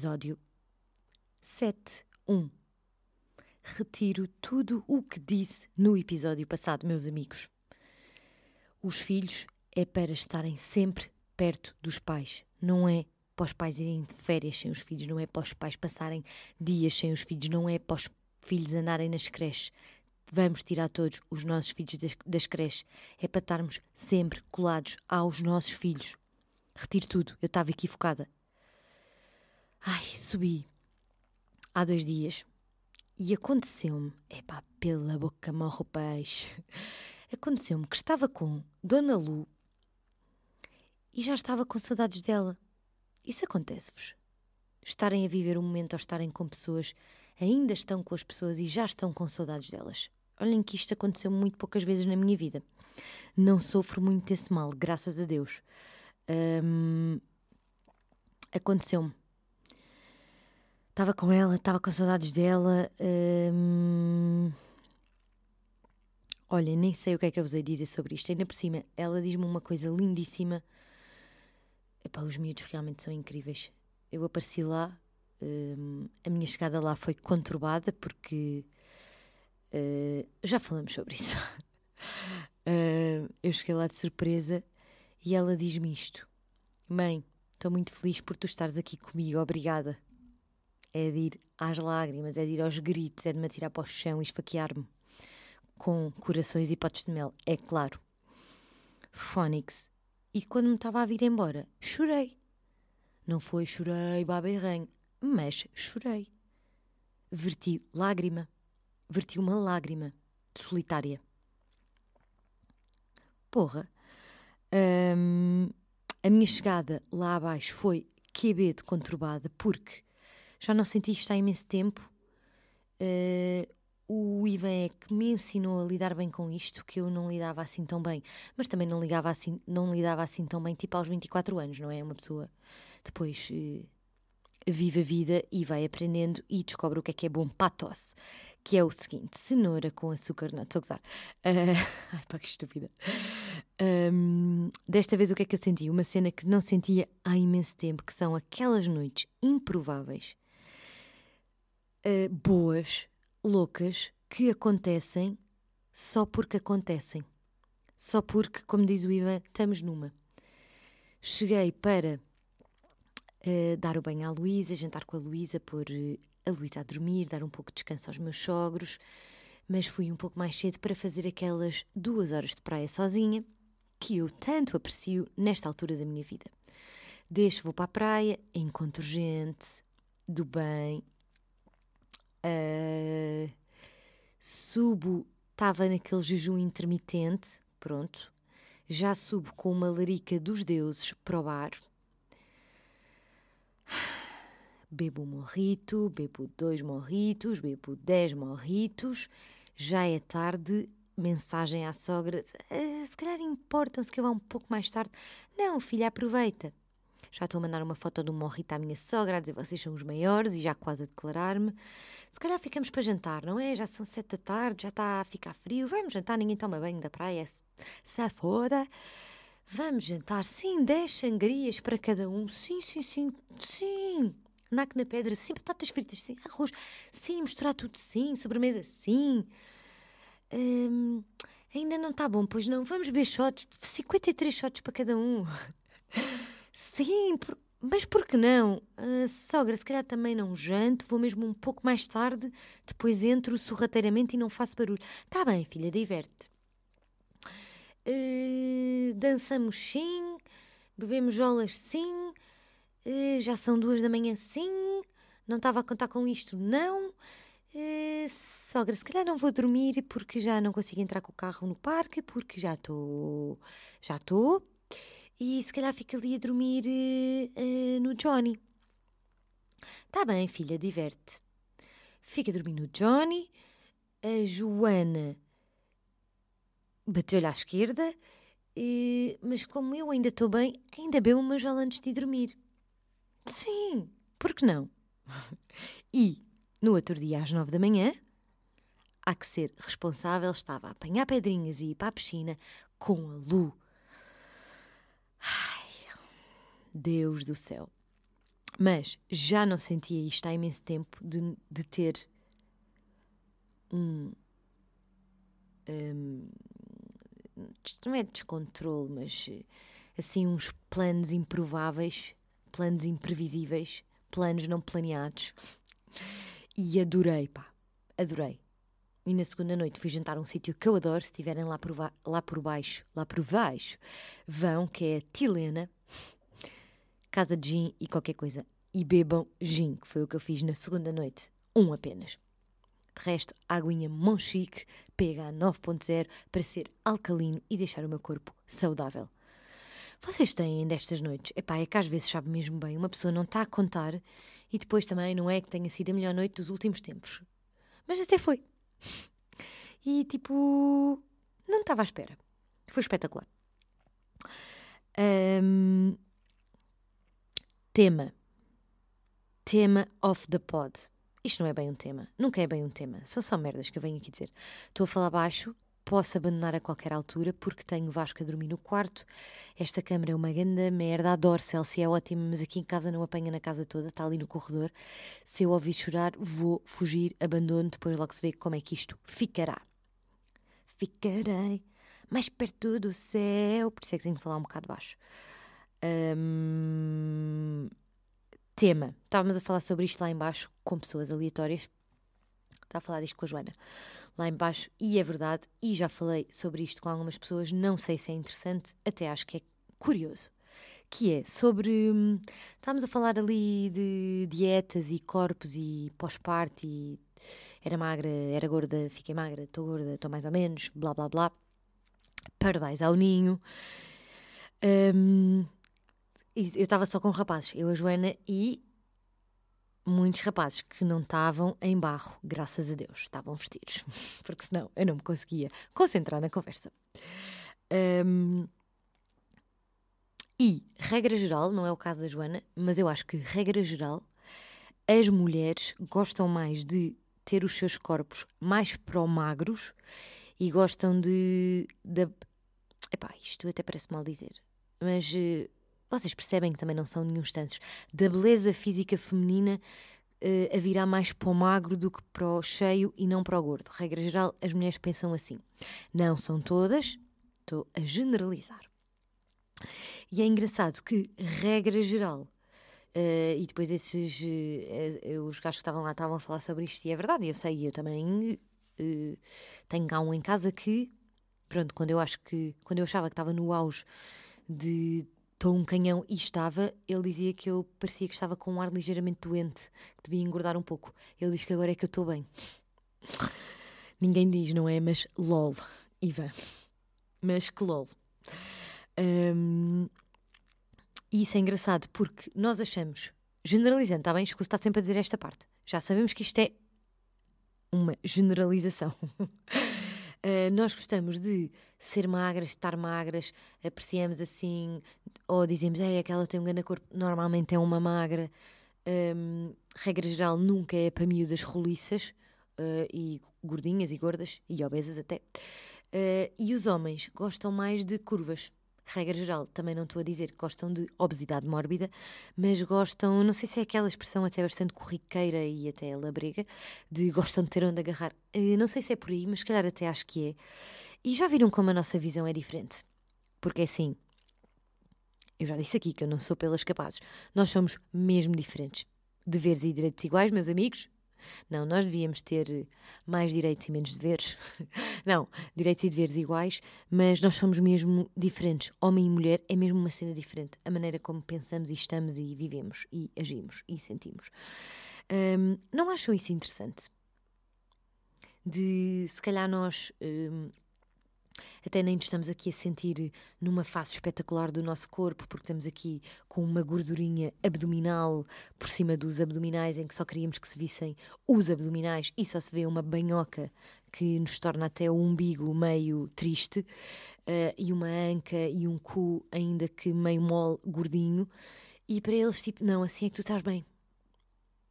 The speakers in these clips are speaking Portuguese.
Episódio 7.1 Retiro tudo o que disse no episódio passado, meus amigos. Os filhos é para estarem sempre perto dos pais, não é para os pais irem de férias sem os filhos, não é para os pais passarem dias sem os filhos, não é para os filhos andarem nas creches. Vamos tirar todos os nossos filhos das, das creches. É para estarmos sempre colados aos nossos filhos. Retiro tudo, eu estava equivocada. Ai, subi há dois dias e aconteceu-me, epá, pela boca morre o peixe. Aconteceu-me que estava com Dona Lu e já estava com saudades dela. Isso acontece-vos? Estarem a viver um momento ou estarem com pessoas, ainda estão com as pessoas e já estão com saudades delas. Olhem que isto aconteceu muito poucas vezes na minha vida. Não sofro muito desse mal, graças a Deus. Aconteceu-me. Estava com ela, estava com saudades dela. Hum, olha, nem sei o que é que eu vos hei dizer sobre isto. Ainda por cima, ela diz-me uma coisa lindíssima. Epá, os miúdos realmente são incríveis. Eu apareci lá, hum, a minha chegada lá foi conturbada porque. Uh, já falamos sobre isso. uh, eu cheguei lá de surpresa e ela diz-me isto: Mãe, estou muito feliz por tu estares aqui comigo, obrigada. É de ir às lágrimas, é de ir aos gritos, é de me atirar para o chão e esfaquear-me com corações e potes de mel, é claro. Fónix. E quando me estava a vir embora, chorei. Não foi chorei, baba e ranho, mas chorei. Verti lágrima. Verti uma lágrima solitária. Porra. A minha chegada lá abaixo foi QB de conturbada porque já não senti isto há imenso tempo. Uh, o Ivan é que me ensinou a lidar bem com isto, que eu não lidava assim tão bem, mas também não, ligava assim, não lidava assim tão bem, tipo aos 24 anos, não é? Uma pessoa depois uh, vive a vida e vai aprendendo e descobre o que é que é bom para a tosse, que é o seguinte: cenoura com açúcar, não, estou a gozar. Uh, ai pá, que estúpida. Um, desta vez o que é que eu senti? Uma cena que não sentia há imenso tempo, que são aquelas noites improváveis, uh, boas, loucas, que acontecem só porque acontecem. Só porque, como diz o Ivan, estamos numa. Cheguei para uh, dar o banho à Luísa, jantar com a Luísa, pôr a Luísa a dormir, dar um pouco de descanso aos meus sogros, mas fui um pouco mais cedo para fazer aquelas duas horas de praia sozinha que eu tanto aprecio nesta altura da minha vida. Deixo, vou para a praia, encontro gente do bem, uh, subo, estava naquele jejum intermitente, pronto, já subo com uma larica dos deuses para o bar. Bebo um morrito, bebo dois morritos, bebo dez morritos, já é tarde, mensagem à sogra: ah, se calhar importam-se que eu vá um pouco mais tarde. Não, filha, aproveita. Já estou a mandar uma foto do morrito à minha sogra, a dizer vocês são os maiores e já quase a declarar-me. Se calhar ficamos para jantar, não é? Já são sete da tarde, já está a ficar frio. Vamos jantar, ninguém toma banho da praia. Se fora. Vamos jantar, sim, dez sangrias para cada um. Sim, sim, sim, sim. Naque na pedra, sim, batatas fritas, sim, arroz, sim, misturar tudo, sim, sobremesa, sim. Hum, ainda não está bom, pois não. Vamos beber shots, 53 shots para cada um. Sim, por, mas por que não? Uh, sogra, se calhar também não janto, vou mesmo um pouco mais tarde, depois entro sorrateiramente e não faço barulho. Tá bem, filha, diverte. Uh, dançamos sim, bebemos jolas sim, uh, já são duas da manhã sim, não estava a contar com isto não. Uh, sogra, se calhar não vou dormir porque já não consigo entrar com o carro no parque, porque já estou. Já estou. E se calhar fico ali a dormir uh, no Johnny. Tá bem, filha, diverte. Fica a dormir no Johnny. A Joana bateu-lhe à esquerda. Uh, mas como eu ainda estou bem, ainda bebo uma jola antes de dormir. Sim, por que não? e no outro dia, às nove da manhã, há que ser responsável, estava a apanhar pedrinhas e ir para a piscina com a Lu. Ai, Deus do céu. Mas já não sentia isto há imenso tempo de, de ter um, um. Não é descontrole, mas assim uns planos improváveis, planos imprevisíveis, planos não planeados. E adorei, pá, adorei. E na segunda noite fui jantar a um sítio que eu adoro. Se estiverem lá por, lá por baixo, lá por baixo, vão, que é Tilena, casa de gin e qualquer coisa. E bebam gin, que foi o que eu fiz na segunda noite. Um apenas. De resto, aguinha Monchique, pH 9.0 para ser alcalino e deixar o meu corpo saudável. Vocês têm destas noites? Epá, é que às vezes sabe mesmo bem, uma pessoa não está a contar e depois também não é que tenha sido a melhor noite dos últimos tempos. Mas até foi. E tipo, não estava à espera. Foi espetacular. Um, tema. Tema of the pod. Isto não é bem um tema. Nunca é bem um tema. São só merdas que eu venho aqui dizer. Estou a falar baixo. Posso abandonar a qualquer altura porque tenho Vasco a dormir no quarto. Esta câmara é uma grande merda. Adoro Celsius, é ótima, mas aqui em casa não apanha na casa toda. Está ali no corredor. Se eu ouvir chorar, vou fugir, abandono. Depois logo se vê como é que isto ficará. Ficarei mais perto do céu. Por isso é que tenho que falar um bocado baixo. Tema. Estávamos a falar sobre isto lá embaixo com pessoas aleatórias. Está a falar disto com a Joana lá embaixo e é verdade. E já falei sobre isto com algumas pessoas. Não sei se é interessante, até acho que é curioso. Que é sobre. Hum, estávamos a falar ali de dietas e corpos e pós-parto e era magra, era gorda, fiquei magra, estou gorda, estou mais ou menos, blá blá blá. Pardais ao ninho. Um, eu estava só com rapazes, eu, a Joana e muitos rapazes que não estavam em barro, graças a Deus, estavam vestidos, porque senão eu não me conseguia concentrar na conversa. Um, e, regra geral, não é o caso da Joana, mas eu acho que, regra geral, as mulheres gostam mais de ter os seus corpos mais pró-magros e gostam de, de. Epá, isto até parece mal dizer, mas uh, vocês percebem que também não são nenhum tantos, da beleza física feminina uh, a virar mais para o magro do que para o cheio e não para o gordo. Regra geral, as mulheres pensam assim. Não são todas, estou a generalizar. E é engraçado que, regra geral, uh, e depois esses, uh, os gajos que estavam lá estavam a falar sobre isto, e é verdade, eu sei, eu também tenho cá um em casa que, pronto, quando eu acho que, quando eu achava que estava no auge de estou um canhão e estava, ele dizia que eu parecia que estava com um ar ligeiramente doente, que devia engordar um pouco. Ele diz que agora é que eu estou bem. Ninguém diz, não é? Mas lol, Ivan. Mas que lol. Um, e isso é engraçado porque nós achamos, generalizando, está bem? Escuso está sempre a dizer esta parte. Já sabemos que isto é uma generalização. Uh, nós gostamos de ser magras, estar magras, apreciamos assim, ou dizemos, é aquela tem um grande corpo, normalmente é uma magra. Um, regra geral, nunca é para miúdas roliças uh, e gordinhas e gordas e obesas até. Uh, e os homens gostam mais de curvas regra geral, também não estou a dizer que gostam de obesidade mórbida, mas gostam, não sei se é aquela expressão até bastante corriqueira e até labrega, de gostam de ter onde agarrar. Uh, não sei se é por aí, mas se calhar até acho que é. E já viram como a nossa visão é diferente? Porque é assim, eu já disse aqui que eu não sou pelas capazes. Nós somos mesmo diferentes. Deveres e direitos iguais, meus amigos? Não, nós devíamos ter mais direitos e menos deveres. Não, direitos e deveres iguais, mas nós somos mesmo diferentes. Homem e mulher é mesmo uma cena diferente. A maneira como pensamos e estamos e vivemos e agimos e sentimos. Um, não acham isso interessante? De se calhar nós um, até nem estamos aqui a sentir numa face espetacular do nosso corpo, porque estamos aqui com uma gordurinha abdominal por cima dos abdominais, em que só queríamos que se vissem os abdominais e só se vê uma banhoca que nos torna até o umbigo meio triste, uh, e uma anca e um cu ainda que meio mole, gordinho. E para eles, tipo, não, assim é que tu estás bem.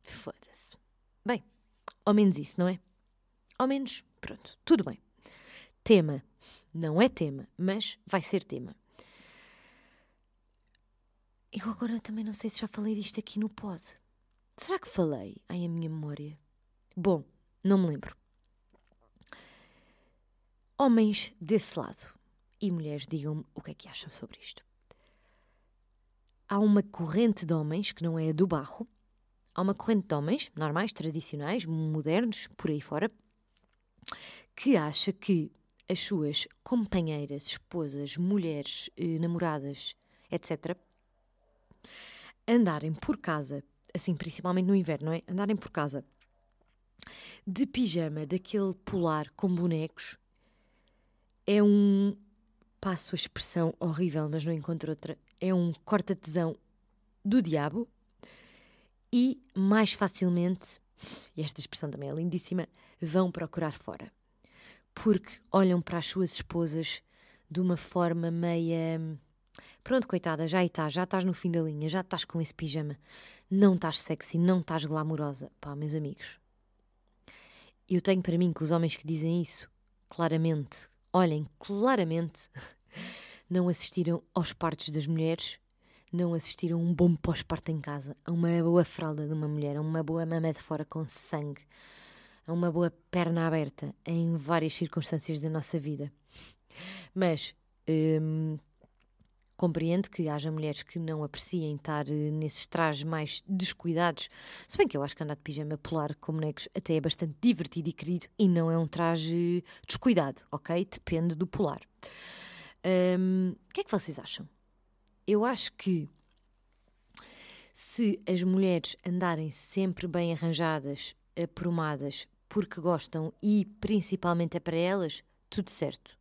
Foda-se. Bem, ao menos isso, não é? Ao menos, pronto, tudo bem. Tema não é tema, mas vai ser tema. eu agora também não sei se já falei disto aqui no pod. Será que falei? Ai, a minha memória. Bom, não me lembro. Homens desse lado e mulheres, digam-me o que é que acham sobre isto. Há uma corrente de homens, que não é a do barro, há uma corrente de homens, normais, tradicionais, modernos, por aí fora, que acha que as suas companheiras, esposas, mulheres, eh, namoradas, etc., andarem por casa, assim, principalmente no inverno, não é? Andarem por casa de pijama, daquele polar com bonecos, é um. Passo a expressão horrível, mas não encontro outra. É um corta-tesão do diabo e mais facilmente, e esta expressão também é lindíssima, vão procurar fora porque olham para as suas esposas de uma forma meia. Pronto, coitada, já está, já estás no fim da linha, já estás com esse pijama. Não estás sexy, não estás glamourosa. Pá, meus amigos. Eu tenho para mim que os homens que dizem isso, claramente, olhem, claramente, não assistiram aos partos das mulheres, não assistiram a um bom pós-parto em casa, a uma boa fralda de uma mulher, a uma boa mama de fora com sangue, a uma boa perna aberta em várias circunstâncias da nossa vida. Mas hum, compreendo que haja mulheres que não apreciem estar eh, nesses trajes mais descuidados. Se bem que eu acho que andar de pijama polar com bonecos até é bastante divertido e querido e não é um traje descuidado, ok? Depende do polar. Hum, o que é que vocês acham? Eu acho que se as mulheres andarem sempre bem arranjadas, aprumadas, porque gostam e principalmente é para elas, tudo certo.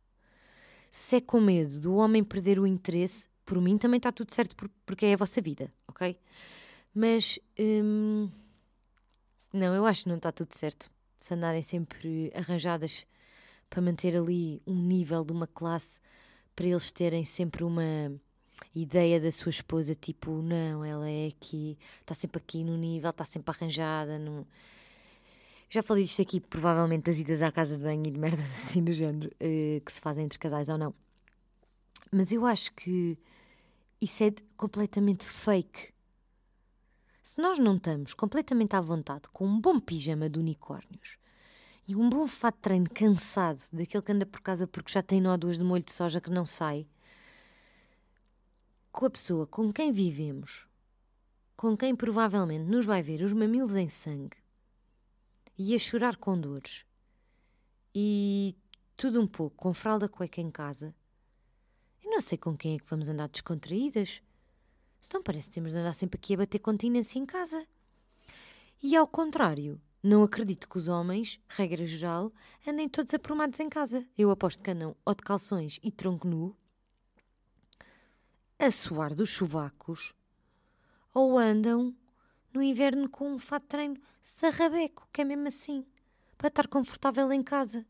Se é com medo do homem perder o interesse, por mim também está tudo certo porque é a vossa vida, ok? Mas hum, não, eu acho que não está tudo certo. Se andarem sempre arranjadas para manter ali um nível de uma classe, para eles terem sempre uma ideia da sua esposa, tipo, não, ela é aqui, está sempre aqui no nível, está sempre arranjada, não já falei disto aqui, provavelmente, das idas à casa de banho e de merdas assim do género, uh, que se fazem entre casais ou não. Mas eu acho que isso é completamente fake. Se nós não estamos completamente à vontade com um bom pijama de unicórnios e um bom fato de treino cansado, daquele que anda por casa porque já tem nódulas de molho de soja que não sai, com a pessoa com quem vivemos, com quem provavelmente nos vai ver os mamilos em sangue, e a chorar com dores. E tudo um pouco, com fralda cueca em casa. Eu não sei com quem é que vamos andar descontraídas. Se não parece que temos de andar sempre aqui a bater continência em casa. E ao contrário, não acredito que os homens, regra geral, andem todos aprumados em casa. Eu aposto que andam ou de calções e tronco nu, a suar dos chuvacos, ou andam no inverno com um fato de treino sarrabeco, que é mesmo assim, para estar confortável em casa.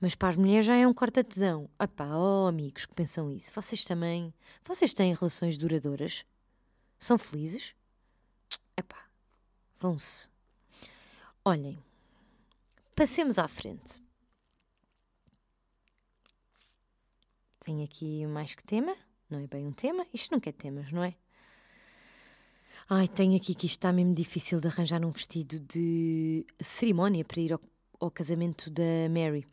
Mas para as mulheres já é um corta-tesão. Ah pá, oh amigos que pensam isso, vocês também, vocês têm relações duradouras? São felizes? É pá, vão-se. Olhem, passemos à frente. Tenho aqui mais que tema, não é bem um tema, isto nunca é temas, não é? Ai, tenho aqui que isto está mesmo difícil de arranjar um vestido de cerimónia para ir ao, ao casamento da Mary.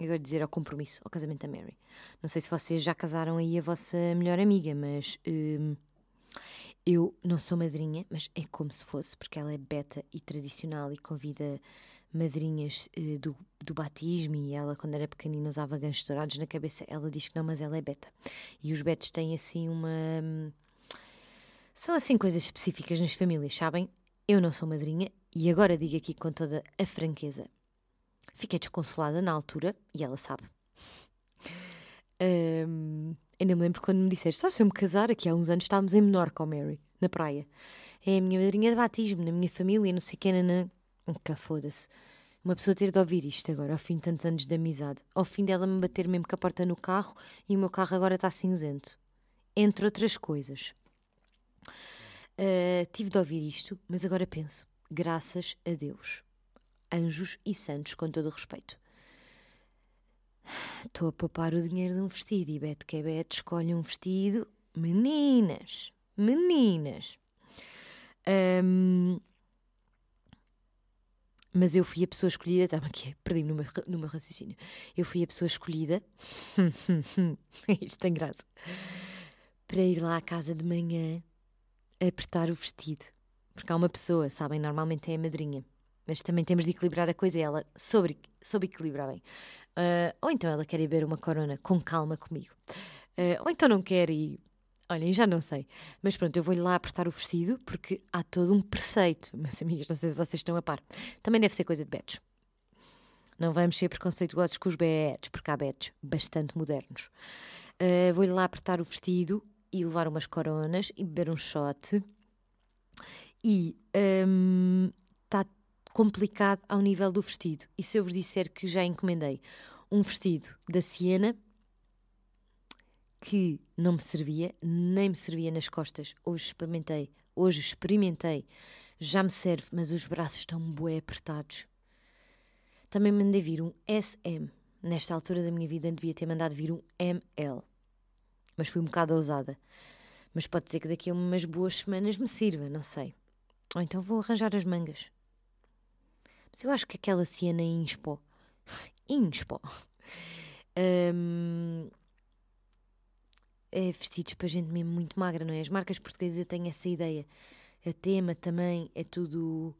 Agora dizer ao compromisso, ao casamento da Mary. Não sei se vocês já casaram aí a vossa melhor amiga, mas hum, eu não sou madrinha, mas é como se fosse, porque ela é beta e tradicional e convida madrinhas uh, do, do batismo e ela, quando era pequenina, usava ganchos dourados na cabeça. Ela diz que não, mas ela é beta. E os betos têm assim uma. São assim coisas específicas nas famílias, sabem? Eu não sou madrinha e agora digo aqui com toda a franqueza. Fiquei desconsolada na altura e ela sabe. Um, ainda me lembro quando me disseste: só se eu me casar, aqui há uns anos estávamos em Menorca, Mary, na praia. É a minha madrinha de batismo, na minha família, não sei quem, nanã. Nunca foda-se. Uma pessoa ter de ouvir isto agora, ao fim de tantos anos de amizade. Ao fim dela me bater mesmo com a porta no carro e o meu carro agora está cinzento. Entre outras coisas. Uh, tive de ouvir isto, mas agora penso, graças a Deus, anjos e santos, com todo o respeito. Estou a poupar o dinheiro de um vestido e Beto que é escolhe um vestido Meninas, meninas. Um, mas eu fui a pessoa escolhida, estava aqui, perdi no no meu raciocínio. Eu fui a pessoa escolhida, isto tem graça, para ir lá à casa de manhã apertar o vestido. Porque há uma pessoa, sabem, normalmente é a madrinha, mas também temos de equilibrar a coisa e ela soube, equilibrar bem. Uh, ou então ela quer ir beber uma corona com calma comigo. Uh, ou então não quer e Olhem, já não sei. Mas pronto, eu vou-lhe lá apertar o vestido porque há todo um preceito. Meus amigos, não sei se vocês estão a par. Também deve ser coisa de betos. Não vamos ser preconceituosos com os betos, porque há betos bastante modernos. Uh, vou-lhe lá apertar o vestido e levar umas coronas e beber um shot. E está um, complicado ao nível do vestido. E se eu vos disser que já encomendei um vestido da Siena que não me servia, nem me servia nas costas. Hoje experimentei, hoje experimentei, já me serve, mas os braços estão bué apertados. Também mandei vir um SM. Nesta altura da minha vida devia ter mandado vir um ML. Mas fui um bocado ousada. Mas pode ser que daqui a umas boas semanas me sirva, não sei. Ou então vou arranjar as mangas. Mas eu acho que aquela cena Inspo. Inspo. Um, é vestidos para gente mesmo muito magra, não é? As marcas portuguesas eu tenho essa ideia. A tema também é tudo.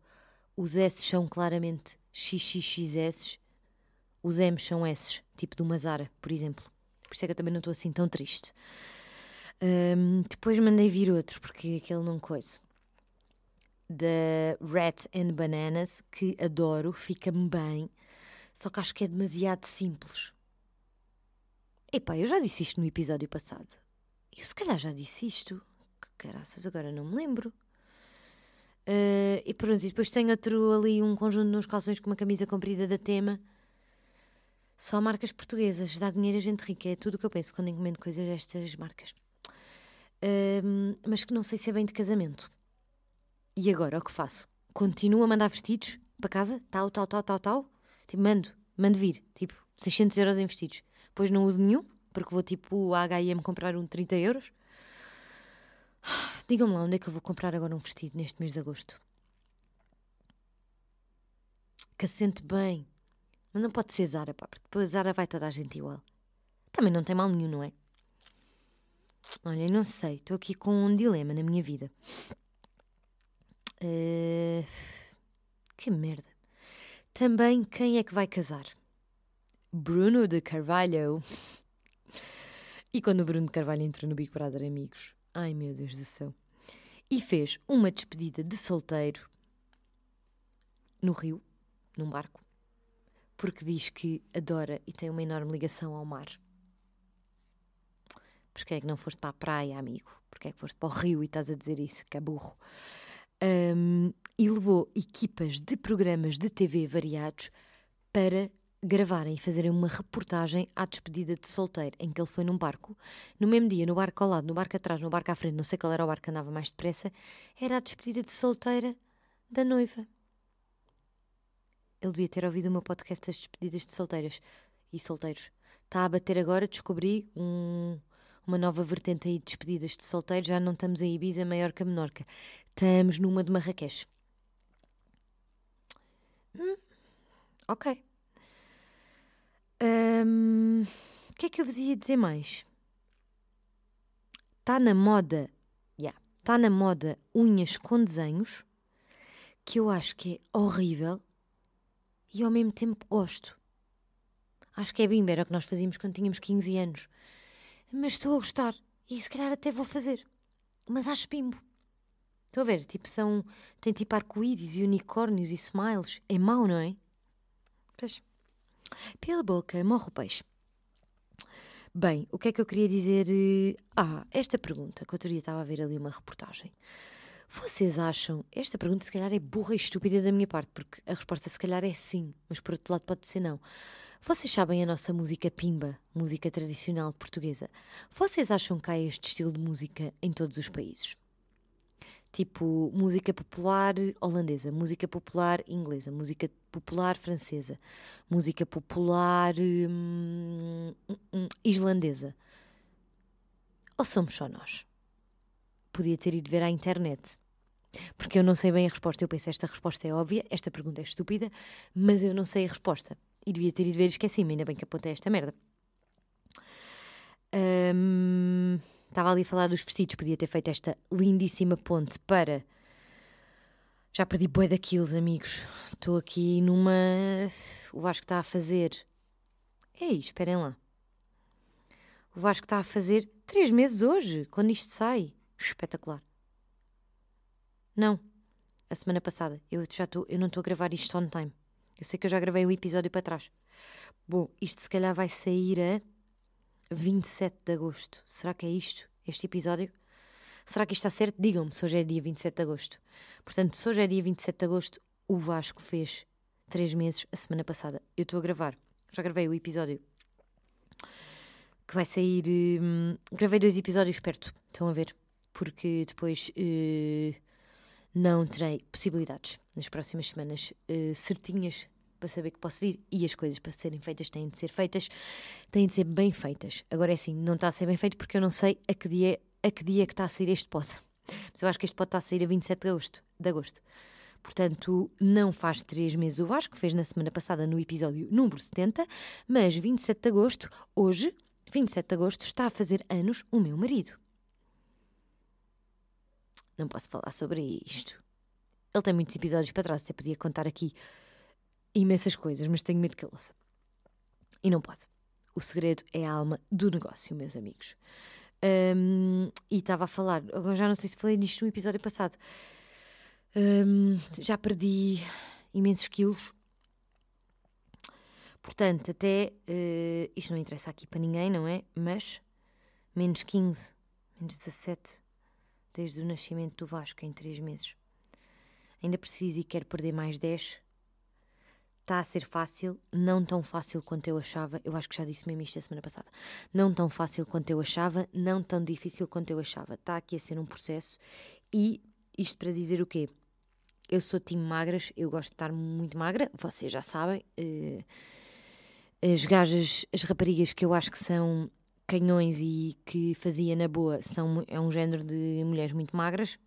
Os S são claramente XXXS, os M são S, tipo do Mazara, por exemplo. Por isso é que eu também não estou assim tão triste. Um, depois mandei vir outro, porque aquele não coisa. Da Rat and Bananas, que adoro, fica-me bem, só que acho que é demasiado simples. Epá, eu já disse isto no episódio passado. Eu se calhar já disse isto. Que caraças, agora não me lembro. Uh, e pronto, e depois tenho outro ali, um conjunto de uns calções com uma camisa comprida da tema. Só marcas portuguesas. Dá dinheiro a gente rica. É tudo o que eu penso quando encomendo coisas destas marcas. Uh, mas que não sei se é bem de casamento. E agora, o que faço? Continuo a mandar vestidos para casa? Tal, tal, tal, tal, tal? Tipo, mando, mando vir. Tipo, 600 euros em vestidos. Depois não uso nenhum, porque vou tipo à H&M comprar um de 30 euros. Digam-me lá onde é que eu vou comprar agora um vestido neste mês de agosto. Que assente bem. Mas não pode ser Zara, pá, porque depois Zara vai toda a gente igual. Também não tem mal nenhum, não é? Olha, não sei, estou aqui com um dilema na minha vida. Uh, que merda. Também quem é que vai casar? Bruno de Carvalho. E quando o Bruno de Carvalho entrou no Big Brother, amigos, ai meu Deus do céu, e fez uma despedida de solteiro no Rio, num barco, porque diz que adora e tem uma enorme ligação ao mar. Porquê é que não foste para a praia, amigo? Porquê é que foste para o Rio e estás a dizer isso? Que é burro. Um, e levou equipas de programas de TV variados para gravarem e fazerem uma reportagem à despedida de solteiro, em que ele foi num barco. No mesmo dia, no barco ao lado, no barco atrás, no barco à frente, não sei qual era o barco que andava mais depressa, era a despedida de solteira da noiva. Ele devia ter ouvido o meu podcast das despedidas de solteiras e solteiros. Está a bater agora, descobri um, uma nova vertente aí de despedidas de solteiros. Já não estamos em Ibiza, Maiorca, Menorca. Estamos numa de Marrakech. Hum, ok. Um, o que é que eu vos ia dizer mais? Está na moda, está yeah, tá na moda unhas com desenhos, que eu acho que é horrível e ao mesmo tempo gosto. Acho que é bimba, era o que nós fazíamos quando tínhamos 15 anos. Mas estou a gostar e se calhar até vou fazer. Mas acho bimbo. Estou a ver, tipo, são. Tem tipo arco-íris e unicórnios e smiles. É mau, não é? Pois. Pela boca morre o peixe. Bem, o que é que eu queria dizer? Ah, esta pergunta, que outro dia estava a ver ali uma reportagem. Vocês acham? Esta pergunta se calhar é burra e estúpida da minha parte, porque a resposta se calhar é sim, mas por outro lado pode ser não. Vocês sabem a nossa música pimba, música tradicional portuguesa? Vocês acham que há este estilo de música em todos os países? tipo música popular holandesa, música popular inglesa, música popular francesa, música popular hum, hum, hum, islandesa. Ou somos só nós? Podia ter ido ver à internet. Porque eu não sei bem a resposta. Eu penso, esta resposta é óbvia, esta pergunta é estúpida, mas eu não sei a resposta. E devia ter ido ver e esqueci-me, ainda bem que apontei esta merda. Estava ali a falar dos vestidos, podia ter feito esta lindíssima ponte para. Já perdi boi daqueles, amigos. Estou aqui numa. O Vasco está a fazer. Ei, esperem lá. O Vasco está a fazer três meses hoje, quando isto sai. Espetacular. Não, a semana passada. Eu já estou, eu não estou a gravar isto on time. Eu sei que eu já gravei um episódio para trás. Bom, isto se calhar vai sair a 27 de agosto. Será que é isto? Este episódio? Será que isto está certo? Digam-me se hoje é dia 27 de agosto. Portanto, se hoje é dia 27 de agosto, o Vasco fez três meses a semana passada. Eu estou a gravar. Já gravei o episódio que vai sair. Hum, gravei dois episódios perto. Estão a ver? Porque depois. Uh, não terei possibilidades nas próximas semanas uh, certinhas para saber que posso vir e as coisas para serem feitas têm de ser feitas, têm de ser bem feitas. Agora é assim, não está a ser bem feito porque eu não sei a que dia, a que dia que está a sair este pod. Mas eu acho que este pod está a sair a 27 de agosto. De agosto. Portanto, não faz três meses o Vasco, fez na semana passada no episódio número 70, mas 27 de agosto, hoje, 27 de agosto, está a fazer anos o meu marido. Não posso falar sobre isto. Ele tem muitos episódios para trás, você podia contar aqui imensas coisas, mas tenho medo que ele ouça. E não pode. O segredo é a alma do negócio, meus amigos. Um, e estava a falar, agora já não sei se falei disto no episódio passado. Um, já perdi imensos quilos. Portanto, até uh, isto não interessa aqui para ninguém, não é? Mas menos 15, menos 17 desde o nascimento do Vasco, em três meses. Ainda preciso e quero perder mais 10. Está a ser fácil, não tão fácil quanto eu achava. Eu acho que já disse mesmo isto a semana passada. Não tão fácil quanto eu achava, não tão difícil quanto eu achava. Está aqui a ser um processo. E isto para dizer o quê? Eu sou time magras, eu gosto de estar muito magra, vocês já sabem. Uh, as gajas, as raparigas que eu acho que são canhões e que fazia na boa são, é um género de mulheres muito magras.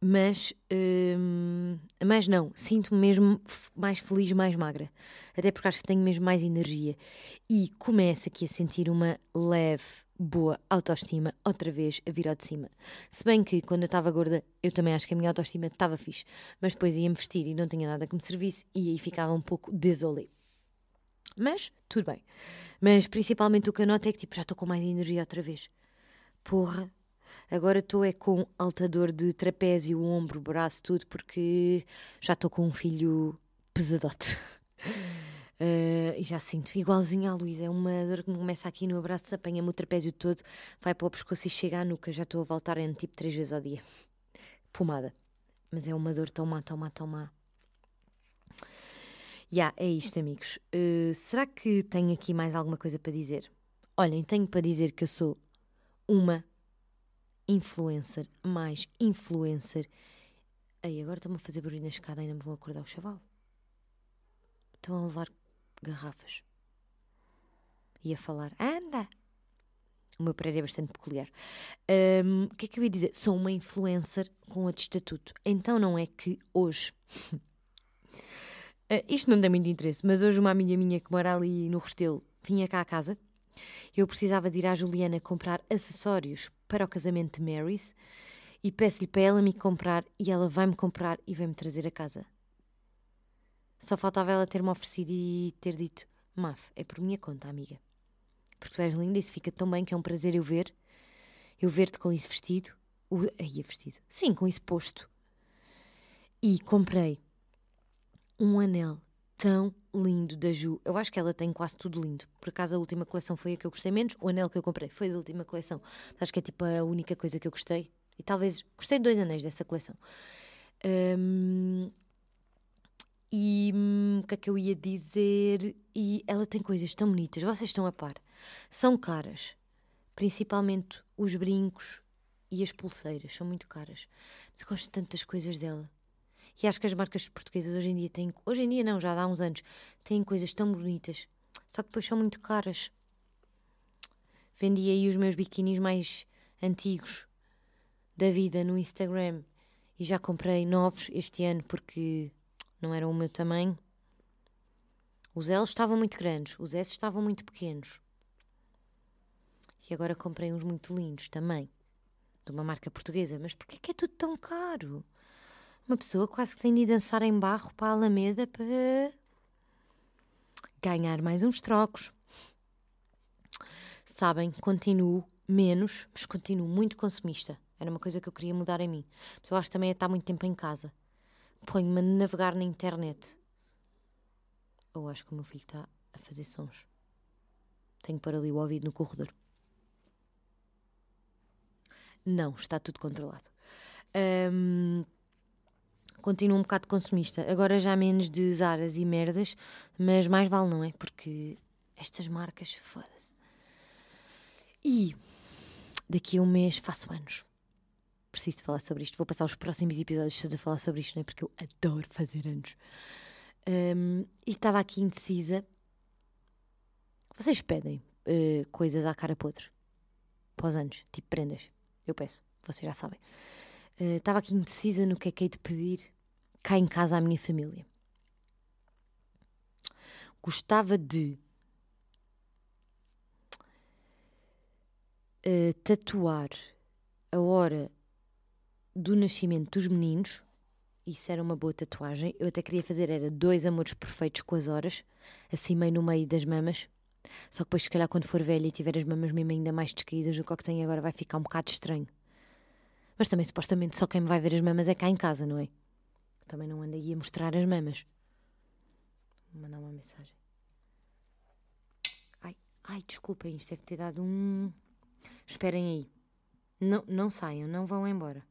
Mas, hum, mas não, sinto-me mesmo mais feliz, mais magra. Até porque acho que tenho mesmo mais energia. E começo aqui a sentir uma leve, boa autoestima outra vez a vir ao de cima. Se bem que quando eu estava gorda, eu também acho que a minha autoestima estava fixe. Mas depois ia-me vestir e não tinha nada que me servisse e aí ficava um pouco desolé. Mas, tudo bem. Mas principalmente o que eu noto é que tipo, já estou com mais energia outra vez. Porra, agora estou é com alta dor de trapézio, ombro, braço, tudo, porque já estou com um filho pesadote. Uh, e já sinto igualzinho à Luísa. É uma dor que me começa aqui no abraço, apanha-me o trapézio todo, vai para o pescoço e chega à nuca. Já estou a voltar em tipo três vezes ao dia. Pomada. Mas é uma dor tão má, tão má, tão má. Yeah, é isto, amigos. Uh, será que tenho aqui mais alguma coisa para dizer? Olhem, tenho para dizer que eu sou uma influencer, mais influencer. Aí, agora estão-me a fazer barulho na escada e ainda me vão acordar o chaval. Estão a levar garrafas. E a falar, anda! O meu prédio é bastante peculiar. Um, o que é que eu ia dizer? Sou uma influencer com outro estatuto. Então não é que hoje Uh, isto não tem muito interesse, mas hoje uma amiga minha que mora ali no Restelo vinha cá à casa. Eu precisava de ir à Juliana comprar acessórios para o casamento de Marys e peço-lhe para ela me comprar e ela vai-me comprar e vai-me trazer a casa. Só faltava ela ter-me oferecido e ter dito: Maf, é por minha conta, amiga. Porque tu és linda e isso fica tão bem que é um prazer eu ver, eu ver-te com isso vestido. Aí, é vestido. Sim, com isso posto. E comprei um anel tão lindo da Ju. Eu acho que ela tem quase tudo lindo. Por acaso a última coleção foi a que eu gostei menos. O anel que eu comprei foi da última coleção. Acho que é tipo a única coisa que eu gostei. E talvez gostei de dois anéis dessa coleção. Um, e hum, o que é que eu ia dizer? E ela tem coisas tão bonitas. Vocês estão a par. São caras. Principalmente os brincos e as pulseiras. São muito caras. Mas eu gosto tanto das coisas dela. E acho que as marcas portuguesas hoje em dia têm. Hoje em dia não, já há uns anos. Têm coisas tão bonitas. Só que depois são muito caras. vendi aí os meus biquinis mais antigos da vida no Instagram e já comprei novos este ano porque não eram o meu tamanho. Os L estavam muito grandes, os S estavam muito pequenos. E agora comprei uns muito lindos também, de uma marca portuguesa. Mas porquê que é tudo tão caro? Uma pessoa quase que tem de dançar em barro para a Alameda para ganhar mais uns trocos. Sabem, continuo menos, mas continuo muito consumista. Era uma coisa que eu queria mudar em mim. Mas eu acho que também é estar muito tempo em casa. Ponho-me a navegar na internet. Ou acho que o meu filho está a fazer sons. Tenho para ali o ouvido no corredor. Não, está tudo controlado. Um, continuo um bocado consumista. Agora já menos de zaras e merdas, mas mais vale, não é? Porque estas marcas, foda-se. E daqui a um mês faço anos. Preciso falar sobre isto. Vou passar os próximos episódios todos a falar sobre isto, não é? Porque eu adoro fazer anos. Um, e estava aqui indecisa. Vocês pedem uh, coisas à cara podre os anos, tipo prendas. Eu peço, vocês já sabem. Estava uh, aqui indecisa no que é que hei de pedir cá em casa à minha família. Gostava de uh, tatuar a hora do nascimento dos meninos. Isso era uma boa tatuagem. Eu até queria fazer, era dois amores perfeitos com as horas, assim meio no meio das mamas. Só que depois, se calhar, quando for velha e tiver as mamas mesmo ainda mais descaídas do que o que tenho agora, vai ficar um bocado estranho. Mas também, supostamente, só quem me vai ver as mamas é cá em casa, não é? Também não anda aí a mostrar as mamas. Vou mandar uma mensagem. Ai, ai, desculpem, isto deve ter dado um. Esperem aí. Não, não saiam, não vão embora.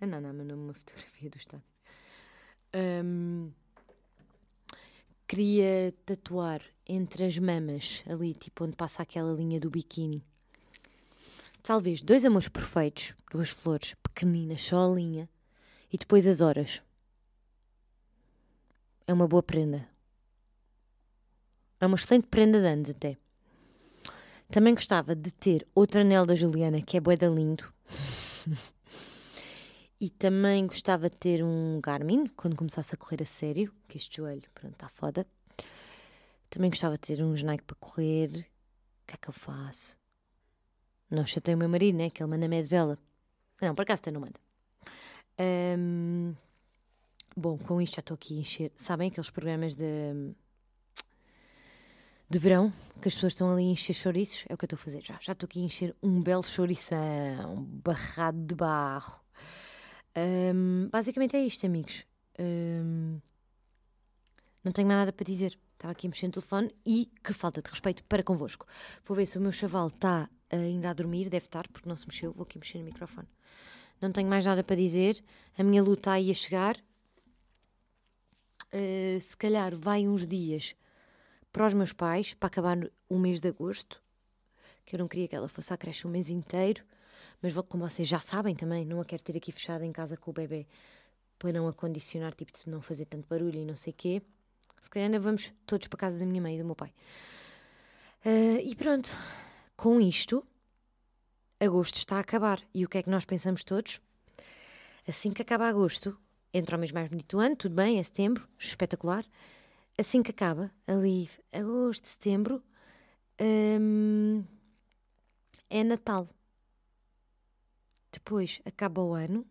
A Nana mandou-me uma fotografia do estádio. Um, queria tatuar entre as mamas, ali, tipo onde passa aquela linha do biquíni. Talvez dois amores perfeitos, duas flores pequeninas, só a linha, e depois as horas. É uma boa prenda. É uma excelente prenda de anos até. Também gostava de ter outro anel da Juliana, que é boeda lindo. e também gostava de ter um Garmin, quando começasse a correr a sério, que este joelho, pronto, está foda. Também gostava de ter um Nike para correr. O que é que eu faço? Não chatei o meu marido, né? Que ele manda meia de vela. Não, por acaso até não manda. Um, bom, com isto já estou aqui a encher. Sabem aqueles programas de, de verão que as pessoas estão ali a encher chouriços? É o que eu estou a fazer já. Já estou aqui a encher um belo chourição, barrado de barro. Um, basicamente é isto, amigos. Um, não tenho mais nada para dizer. Estava aqui a mexer no telefone e que falta de respeito para convosco. Vou ver se o meu chaval está ainda a dormir, deve estar, porque não se mexeu. Vou aqui mexer no microfone. Não tenho mais nada para dizer. A minha luta aí a chegar. Uh, se calhar vai uns dias para os meus pais, para acabar o mês de agosto, que eu não queria que ela fosse à creche o mês inteiro, mas como vocês já sabem também, não a quero ter aqui fechada em casa com o bebê para não a condicionar, tipo, de não fazer tanto barulho e não sei quê. Se calhar ainda vamos todos para casa da minha mãe e do meu pai. Uh, e pronto, com isto, agosto está a acabar. E o que é que nós pensamos todos? Assim que acaba agosto, entra o mês mais bonito do ano, tudo bem, é setembro, espetacular. Assim que acaba, ali, agosto, setembro, hum, é Natal. Depois acaba o ano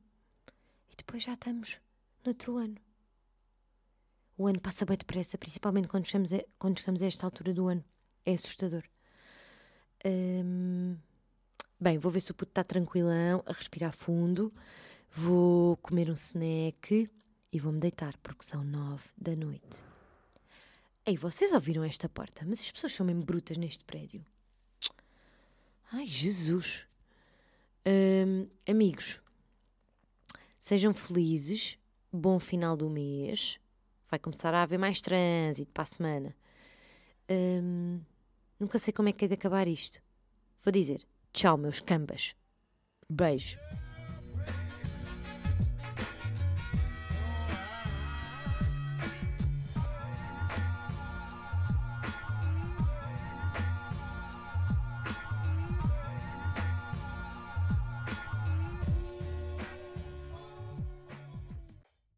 e depois já estamos no outro ano. O ano passa bem depressa, principalmente quando chegamos a, quando chegamos a esta altura do ano. É assustador. Hum, bem, vou ver se o puto está tranquilão, a respirar fundo. Vou comer um snack e vou-me deitar, porque são nove da noite. Ei, vocês ouviram esta porta? Mas as pessoas são mesmo brutas neste prédio. Ai, Jesus! Hum, amigos, sejam felizes. Bom final do mês. Vai começar a haver mais trânsito para a semana. Hum, Nunca sei como é que é de acabar isto. Vou dizer tchau, meus cambas. Beijo.